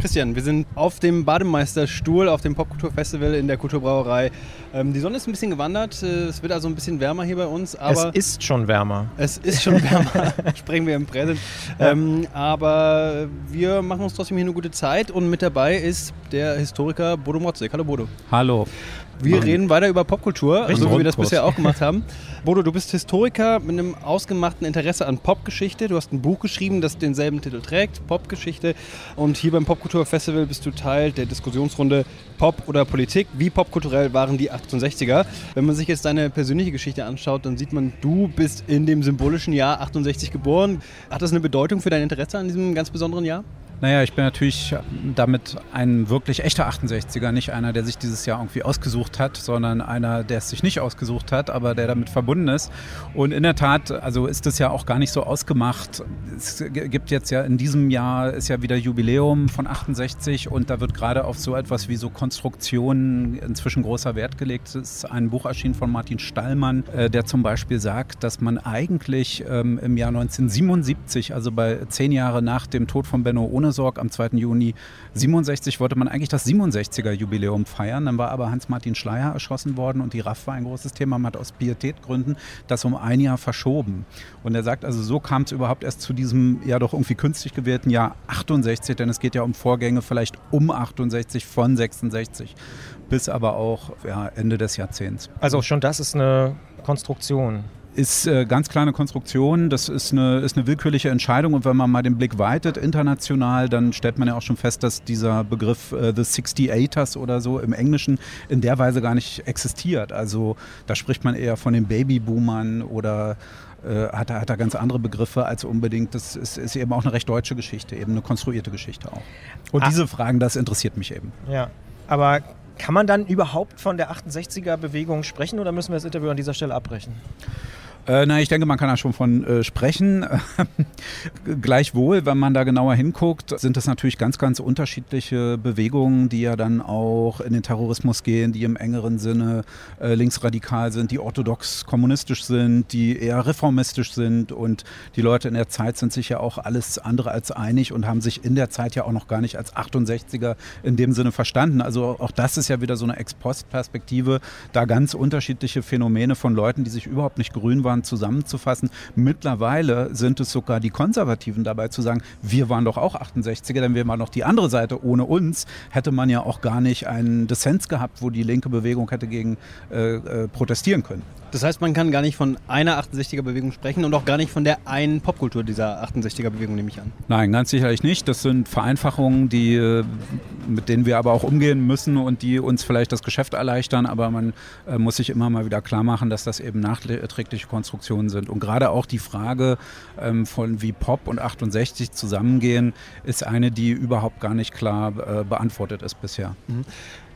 Christian, wir sind auf dem Bademeisterstuhl auf dem Popkulturfestival in der Kulturbrauerei. Ähm, die Sonne ist ein bisschen gewandert, äh, es wird also ein bisschen wärmer hier bei uns. Aber es ist schon wärmer. Es ist schon wärmer, sprechen wir im Präsent. Ähm, aber wir machen uns trotzdem hier eine gute Zeit und mit dabei ist der Historiker Bodo Motzek. Hallo Bodo. Hallo. Wir Mann. reden weiter über Popkultur, so wie wir das bisher auch gemacht haben. Bodo, du bist Historiker mit einem ausgemachten Interesse an Popgeschichte. Du hast ein Buch geschrieben, das denselben Titel trägt, Popgeschichte. Und hier beim Popkulturfestival bist du Teil der Diskussionsrunde Pop oder Politik. Wie popkulturell waren die 68er? Wenn man sich jetzt deine persönliche Geschichte anschaut, dann sieht man, du bist in dem symbolischen Jahr 68 geboren. Hat das eine Bedeutung für dein Interesse an diesem ganz besonderen Jahr? Naja, ich bin natürlich damit ein wirklich echter 68er, nicht einer, der sich dieses Jahr irgendwie ausgesucht hat, sondern einer, der es sich nicht ausgesucht hat, aber der damit verbunden ist. Und in der Tat, also ist es ja auch gar nicht so ausgemacht. Es gibt jetzt ja in diesem Jahr ist ja wieder Jubiläum von 68 und da wird gerade auf so etwas wie so Konstruktionen inzwischen großer Wert gelegt. Es ist ein Buch erschienen von Martin Stallmann, äh, der zum Beispiel sagt, dass man eigentlich ähm, im Jahr 1977, also bei zehn Jahre nach dem Tod von Benno Ohne Ohnesorg am 2. Juni 67 wollte man eigentlich das 67er Jubiläum feiern. Dann war aber Hans-Martin Schleier erschossen worden und die RAF war ein großes Thema. Man hat aus Pietätgründen das um ein Jahr verschoben. Und er sagt also, so kam es überhaupt erst zu diesem ja doch irgendwie künstlich gewählten Jahr 68, denn es geht ja um Vorgänge vielleicht um 68 von 66 bis aber auch ja, Ende des Jahrzehnts. Also schon das ist eine Konstruktion ist äh, ganz kleine Konstruktion, das ist eine, ist eine willkürliche Entscheidung und wenn man mal den Blick weitet international, dann stellt man ja auch schon fest, dass dieser Begriff äh, The 68ers oder so im Englischen in der Weise gar nicht existiert. Also da spricht man eher von den Babyboomern oder äh, hat, hat er ganz andere Begriffe als unbedingt, das ist, ist, eben auch eine recht deutsche Geschichte, eben eine konstruierte Geschichte auch. Und ah. diese Fragen, das interessiert mich eben. Ja, aber kann man dann überhaupt von der 68er-Bewegung sprechen oder müssen wir das Interview an dieser Stelle abbrechen? Äh, na, ich denke, man kann da schon von äh, sprechen. Gleichwohl, wenn man da genauer hinguckt, sind das natürlich ganz, ganz unterschiedliche Bewegungen, die ja dann auch in den Terrorismus gehen, die im engeren Sinne äh, linksradikal sind, die orthodox kommunistisch sind, die eher reformistisch sind. Und die Leute in der Zeit sind sich ja auch alles andere als einig und haben sich in der Zeit ja auch noch gar nicht als 68er in dem Sinne verstanden. Also auch das ist ja wieder so eine Ex-Post-Perspektive, da ganz unterschiedliche Phänomene von Leuten, die sich überhaupt nicht grün waren, waren, zusammenzufassen. Mittlerweile sind es sogar die Konservativen dabei zu sagen, wir waren doch auch 68er, denn wir waren doch die andere Seite. Ohne uns hätte man ja auch gar nicht einen Dissens gehabt, wo die linke Bewegung hätte gegen äh, äh, protestieren können. Das heißt, man kann gar nicht von einer 68er-Bewegung sprechen und auch gar nicht von der einen Popkultur dieser 68er-Bewegung, nehme ich an. Nein, ganz sicherlich nicht. Das sind Vereinfachungen, die, äh, mit denen wir aber auch umgehen müssen und die uns vielleicht das Geschäft erleichtern. Aber man äh, muss sich immer mal wieder klar machen, dass das eben nachträgliche Konstruktionen sind. Und gerade auch die Frage ähm, von wie Pop und 68 zusammengehen, ist eine, die überhaupt gar nicht klar äh, beantwortet ist bisher. Mhm.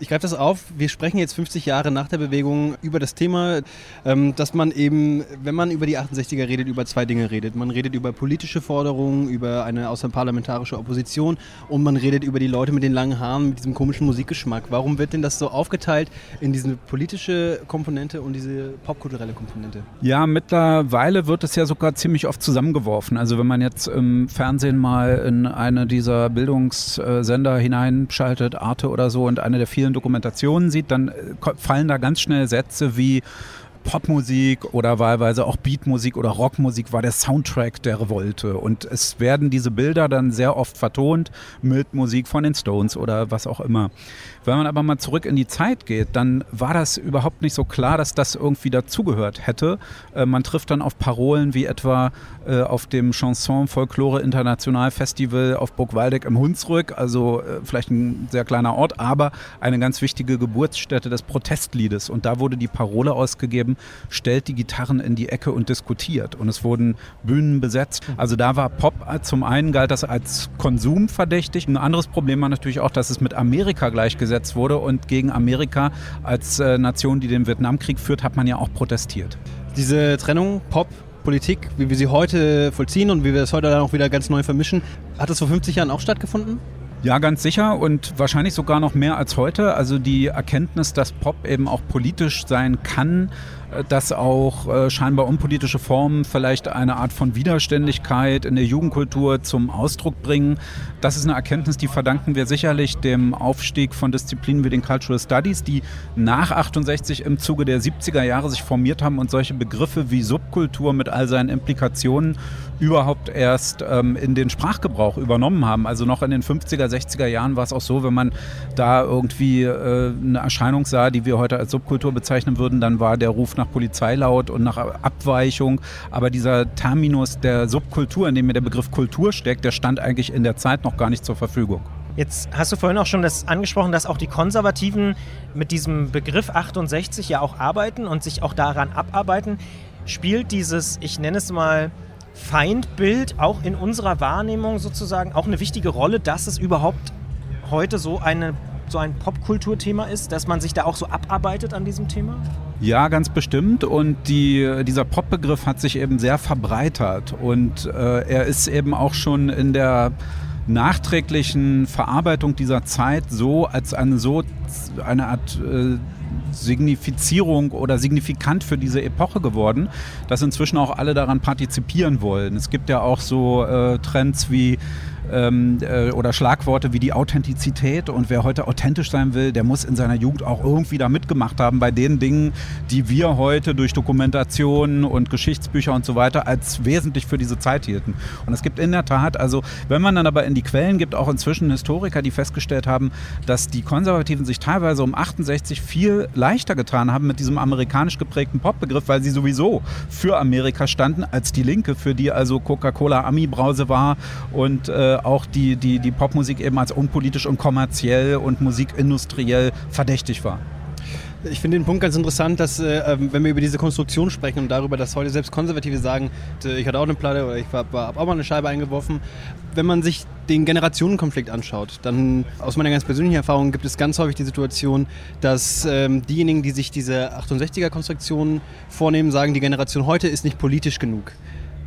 Ich greife das auf. Wir sprechen jetzt 50 Jahre nach der Bewegung über das Thema, ähm, dass man eben, wenn man über die 68er redet, über zwei Dinge redet. Man redet über politische Forderungen, über eine außerparlamentarische Opposition und man redet über die Leute mit den langen Haaren, mit diesem komischen Musikgeschmack. Warum wird denn das so aufgeteilt in diese politische Komponente und diese popkulturelle Komponente? Ja, mittlerweile wird es ja sogar ziemlich oft zusammengeworfen. Also wenn man jetzt im Fernsehen mal in eine dieser Bildungssender hineinschaltet, Arte oder so, und eine der vielen vielen Dokumentationen sieht, dann äh, fallen da ganz schnell Sätze wie Popmusik oder wahlweise auch Beatmusik oder Rockmusik war der Soundtrack der Revolte. Und es werden diese Bilder dann sehr oft vertont mit Musik von den Stones oder was auch immer. Wenn man aber mal zurück in die Zeit geht, dann war das überhaupt nicht so klar, dass das irgendwie dazugehört hätte. Äh, man trifft dann auf Parolen wie etwa äh, auf dem Chanson Folklore International Festival auf Burg Waldeck im Hunsrück, also äh, vielleicht ein sehr kleiner Ort, aber eine ganz wichtige Geburtsstätte des Protestliedes. Und da wurde die Parole ausgegeben, stellt die Gitarren in die Ecke und diskutiert. Und es wurden Bühnen besetzt. Also da war Pop zum einen galt das als Konsum verdächtig. Ein anderes Problem war natürlich auch, dass es mit Amerika gleichgesetzt wurde und gegen Amerika als äh, Nation, die den Vietnamkrieg führt, hat man ja auch protestiert. Diese Trennung Pop Politik, wie wir sie heute vollziehen und wie wir es heute dann auch wieder ganz neu vermischen, hat das vor 50 Jahren auch stattgefunden? Ja, ganz sicher und wahrscheinlich sogar noch mehr als heute. Also die Erkenntnis, dass Pop eben auch politisch sein kann, dass auch äh, scheinbar unpolitische Formen vielleicht eine Art von Widerständigkeit in der Jugendkultur zum Ausdruck bringen. Das ist eine Erkenntnis, die verdanken wir sicherlich dem Aufstieg von Disziplinen wie den Cultural Studies, die nach 68 im Zuge der 70er Jahre sich formiert haben und solche Begriffe wie Subkultur mit all seinen Implikationen überhaupt erst ähm, in den Sprachgebrauch übernommen haben. Also noch in den 50er, 60er Jahren war es auch so, wenn man da irgendwie äh, eine Erscheinung sah, die wir heute als Subkultur bezeichnen würden, dann war der Ruf nach Polizei laut und nach Abweichung. Aber dieser Terminus der Subkultur, in dem mir der Begriff Kultur steckt, der stand eigentlich in der Zeit noch gar nicht zur Verfügung. Jetzt hast du vorhin auch schon das angesprochen, dass auch die Konservativen mit diesem Begriff 68 ja auch arbeiten und sich auch daran abarbeiten. Spielt dieses, ich nenne es mal, Feindbild auch in unserer Wahrnehmung sozusagen auch eine wichtige Rolle, dass es überhaupt heute so, eine, so ein Popkulturthema ist, dass man sich da auch so abarbeitet an diesem Thema? Ja, ganz bestimmt. Und die, dieser Pop-Begriff hat sich eben sehr verbreitert. Und äh, er ist eben auch schon in der nachträglichen Verarbeitung dieser Zeit so als eine so eine Art äh, Signifizierung oder signifikant für diese Epoche geworden, dass inzwischen auch alle daran partizipieren wollen. Es gibt ja auch so äh, Trends wie ähm, äh, oder Schlagworte wie die Authentizität und wer heute authentisch sein will, der muss in seiner Jugend auch irgendwie da mitgemacht haben bei den Dingen, die wir heute durch Dokumentationen und Geschichtsbücher und so weiter als wesentlich für diese Zeit hielten. Und es gibt in der Tat, also wenn man dann aber in die Quellen gibt, auch inzwischen Historiker, die festgestellt haben, dass die Konservativen sich teilweise um 68 viel leichter getan haben mit diesem amerikanisch geprägten Popbegriff, weil sie sowieso für Amerika standen, als die Linke, für die also Coca-Cola Ami-Brause war und äh, auch die, die, die Popmusik eben als unpolitisch und kommerziell und musikindustriell verdächtig war. Ich finde den Punkt ganz interessant, dass, äh, ähm, wenn wir über diese Konstruktion sprechen und darüber, dass heute selbst Konservative sagen, äh, ich hatte auch eine Platte oder ich habe auch mal eine Scheibe eingeworfen. Wenn man sich den Generationenkonflikt anschaut, dann aus meiner ganz persönlichen Erfahrung gibt es ganz häufig die Situation, dass ähm, diejenigen, die sich diese 68er-Konstruktion vornehmen, sagen, die Generation heute ist nicht politisch genug.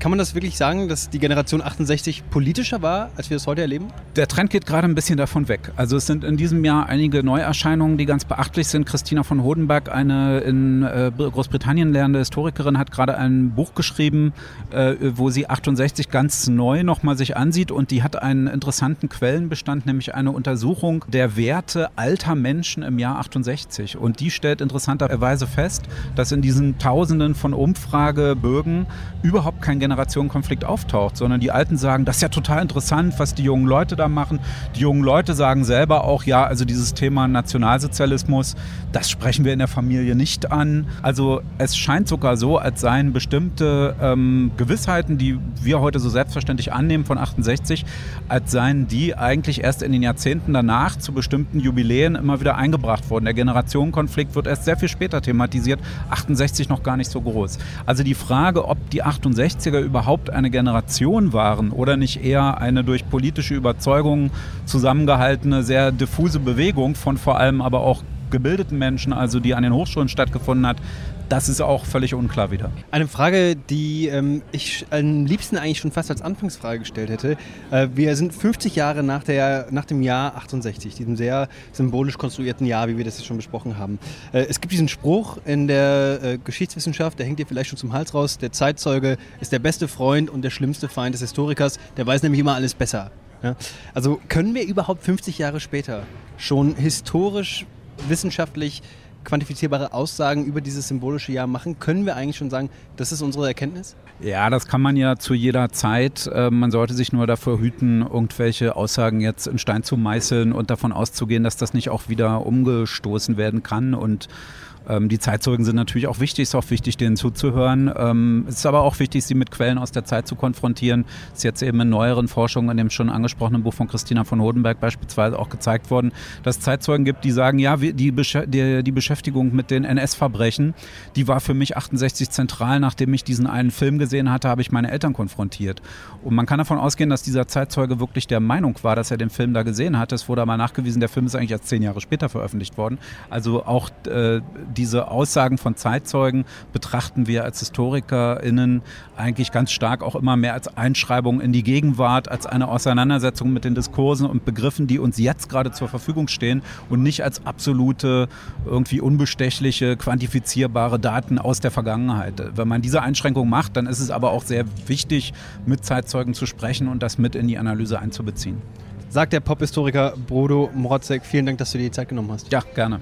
Kann man das wirklich sagen, dass die Generation 68 politischer war, als wir es heute erleben? Der Trend geht gerade ein bisschen davon weg. Also es sind in diesem Jahr einige Neuerscheinungen, die ganz beachtlich sind. Christina von Hodenberg, eine in äh, Großbritannien lernende Historikerin, hat gerade ein Buch geschrieben, äh, wo sie 68 ganz neu nochmal sich ansieht und die hat einen interessanten Quellenbestand, nämlich eine Untersuchung der Werte alter Menschen im Jahr 68. Und die stellt interessanterweise fest, dass in diesen Tausenden von Umfragebögen überhaupt kein Generationenkonflikt auftaucht, sondern die Alten sagen, das ist ja total interessant, was die jungen Leute da machen. Die jungen Leute sagen selber auch, ja, also dieses Thema Nationalsozialismus, das sprechen wir in der Familie nicht an. Also es scheint sogar so, als seien bestimmte ähm, Gewissheiten, die wir heute so selbstverständlich annehmen von 68, als seien die eigentlich erst in den Jahrzehnten danach zu bestimmten Jubiläen immer wieder eingebracht worden. Der Generationenkonflikt wird erst sehr viel später thematisiert, 68 noch gar nicht so groß. Also die Frage, ob die 68er überhaupt eine Generation waren oder nicht eher eine durch politische Überzeugungen zusammengehaltene, sehr diffuse Bewegung von vor allem aber auch gebildeten Menschen, also die an den Hochschulen stattgefunden hat, das ist auch völlig unklar wieder. Eine Frage, die ähm, ich am liebsten eigentlich schon fast als Anfangsfrage gestellt hätte. Äh, wir sind 50 Jahre nach, der, nach dem Jahr 68, diesem sehr symbolisch konstruierten Jahr, wie wir das jetzt schon besprochen haben. Äh, es gibt diesen Spruch in der äh, Geschichtswissenschaft, der hängt dir vielleicht schon zum Hals raus, der Zeitzeuge ist der beste Freund und der schlimmste Feind des Historikers, der weiß nämlich immer alles besser. Ja? Also können wir überhaupt 50 Jahre später schon historisch, wissenschaftlich quantifizierbare Aussagen über dieses symbolische Jahr machen, können wir eigentlich schon sagen, das ist unsere Erkenntnis? Ja, das kann man ja zu jeder Zeit. Ähm, man sollte sich nur davor hüten, irgendwelche Aussagen jetzt in Stein zu meißeln und davon auszugehen, dass das nicht auch wieder umgestoßen werden kann und ähm, die Zeitzeugen sind natürlich auch wichtig, ist auch wichtig, denen zuzuhören. Ähm, es ist aber auch wichtig, sie mit Quellen aus der Zeit zu konfrontieren. Es ist jetzt eben in neueren Forschungen, in dem schon angesprochenen Buch von Christina von Hodenberg beispielsweise auch gezeigt worden, dass es Zeitzeugen gibt, die sagen, ja, die, die, die Beschäftigung mit den NS-Verbrechen, die war für mich 68 zentral. Nachdem ich diesen einen Film gesehen hatte, habe ich meine Eltern konfrontiert. Und man kann davon ausgehen, dass dieser Zeitzeuge wirklich der Meinung war, dass er den Film da gesehen hat. Es wurde aber nachgewiesen, der Film ist eigentlich erst zehn Jahre später veröffentlicht worden. Also auch äh, diese Aussagen von Zeitzeugen betrachten wir als HistorikerInnen eigentlich ganz stark auch immer mehr als Einschreibung in die Gegenwart, als eine Auseinandersetzung mit den Diskursen und Begriffen, die uns jetzt gerade zur Verfügung stehen und nicht als absolute, irgendwie unbestechliche, quantifizierbare Daten aus der Vergangenheit. Wenn man diese Einschränkung macht, dann ist es aber auch sehr wichtig, mit Zeitzeugen zu sprechen und das mit in die Analyse einzubeziehen. Sagt der Pophistoriker Brodo Mrotzek. Vielen Dank, dass du dir die Zeit genommen hast. Ja, gerne.